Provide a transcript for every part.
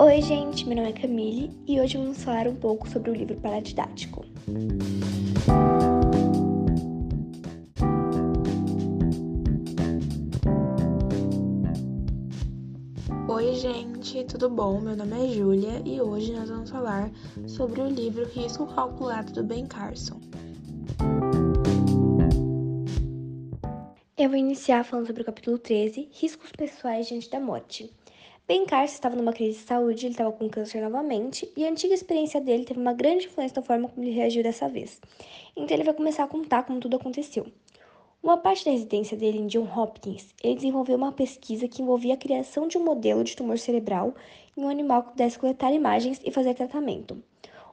Oi, gente, meu nome é Camille e hoje vamos falar um pouco sobre o livro paradidático. Oi, gente, tudo bom? Meu nome é Júlia e hoje nós vamos falar sobre o livro Risco Calculado do Ben Carson. Eu vou iniciar falando sobre o capítulo 13, Riscos Pessoais Diante da Morte. Ben Carson estava numa crise de saúde, ele estava com câncer novamente, e a antiga experiência dele teve uma grande influência na forma como ele reagiu dessa vez. Então ele vai começar a contar como tudo aconteceu. Uma parte da residência dele em John Hopkins, ele desenvolveu uma pesquisa que envolvia a criação de um modelo de tumor cerebral em um animal que pudesse coletar imagens e fazer tratamento.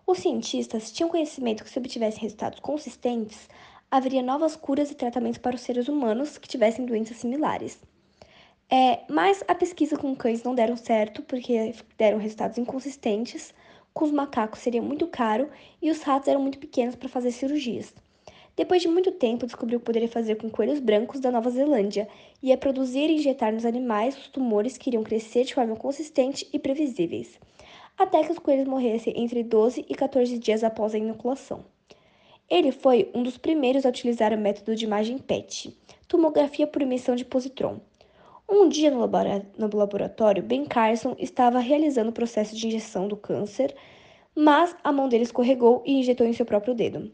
Os cientistas tinham conhecimento que se obtivessem resultados consistentes, haveria novas curas e tratamentos para os seres humanos que tivessem doenças similares. É, mas a pesquisa com cães não deram certo porque deram resultados inconsistentes. Com os macacos seria muito caro e os ratos eram muito pequenos para fazer cirurgias. Depois de muito tempo, descobriu que poderia fazer com coelhos brancos da Nova Zelândia e ia produzir e injetar nos animais os tumores que iriam crescer de forma consistente e previsíveis, até que os coelhos morressem entre 12 e 14 dias após a inoculação. Ele foi um dos primeiros a utilizar o método de imagem PET, tomografia por emissão de positron, um dia no laboratório, Ben Carson estava realizando o processo de injeção do câncer, mas a mão dele escorregou e injetou em seu próprio dedo.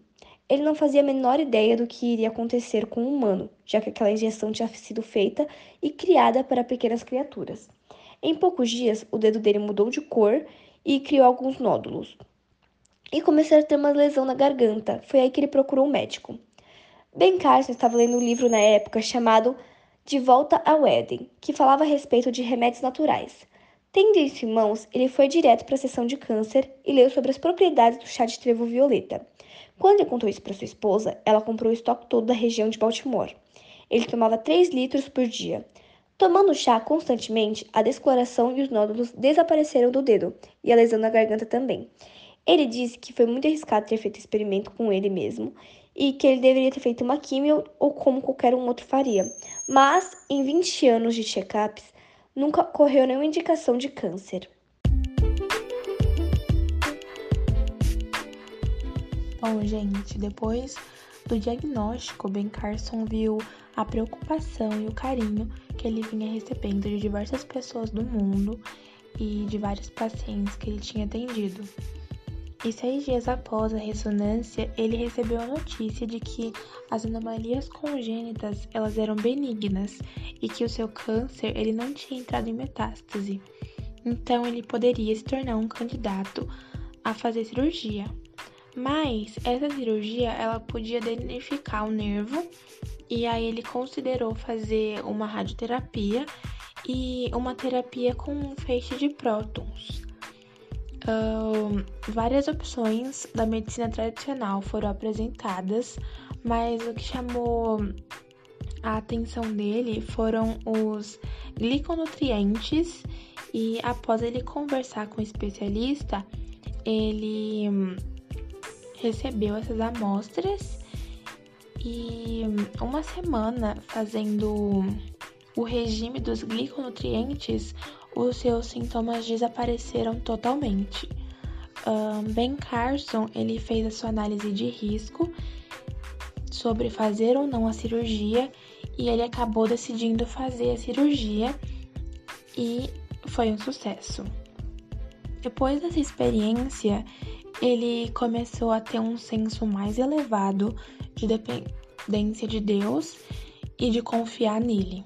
Ele não fazia a menor ideia do que iria acontecer com o humano, já que aquela injeção tinha sido feita e criada para pequenas criaturas. Em poucos dias, o dedo dele mudou de cor e criou alguns nódulos. E começou a ter uma lesão na garganta. Foi aí que ele procurou um médico. Ben Carson estava lendo um livro na época chamado de volta ao Éden, que falava a respeito de remédios naturais. Tendo isso em mãos, ele foi direto para a sessão de câncer e leu sobre as propriedades do chá de trevo violeta. Quando ele contou isso para sua esposa, ela comprou o estoque todo da região de Baltimore. Ele tomava 3 litros por dia. Tomando chá constantemente, a descoloração e os nódulos desapareceram do dedo, e a lesão na garganta também. Ele disse que foi muito arriscado ter feito experimento com ele mesmo e que ele deveria ter feito uma químio ou como qualquer um outro faria. Mas, em 20 anos de check-ups, nunca ocorreu nenhuma indicação de câncer. Bom, gente, depois do diagnóstico, Ben Carson viu a preocupação e o carinho que ele vinha recebendo de diversas pessoas do mundo e de vários pacientes que ele tinha atendido. E seis dias após a ressonância, ele recebeu a notícia de que as anomalias congênitas elas eram benignas e que o seu câncer ele não tinha entrado em metástase. Então ele poderia se tornar um candidato a fazer cirurgia. Mas essa cirurgia ela podia danificar o nervo e aí ele considerou fazer uma radioterapia e uma terapia com um feixe de prótons várias opções da medicina tradicional foram apresentadas, mas o que chamou a atenção dele foram os gliconutrientes e após ele conversar com o especialista, ele recebeu essas amostras e uma semana fazendo o regime dos gliconutrientes, os seus sintomas desapareceram totalmente. Um, ben Carson ele fez a sua análise de risco sobre fazer ou não a cirurgia e ele acabou decidindo fazer a cirurgia e foi um sucesso. Depois dessa experiência, ele começou a ter um senso mais elevado de dependência de Deus e de confiar nele.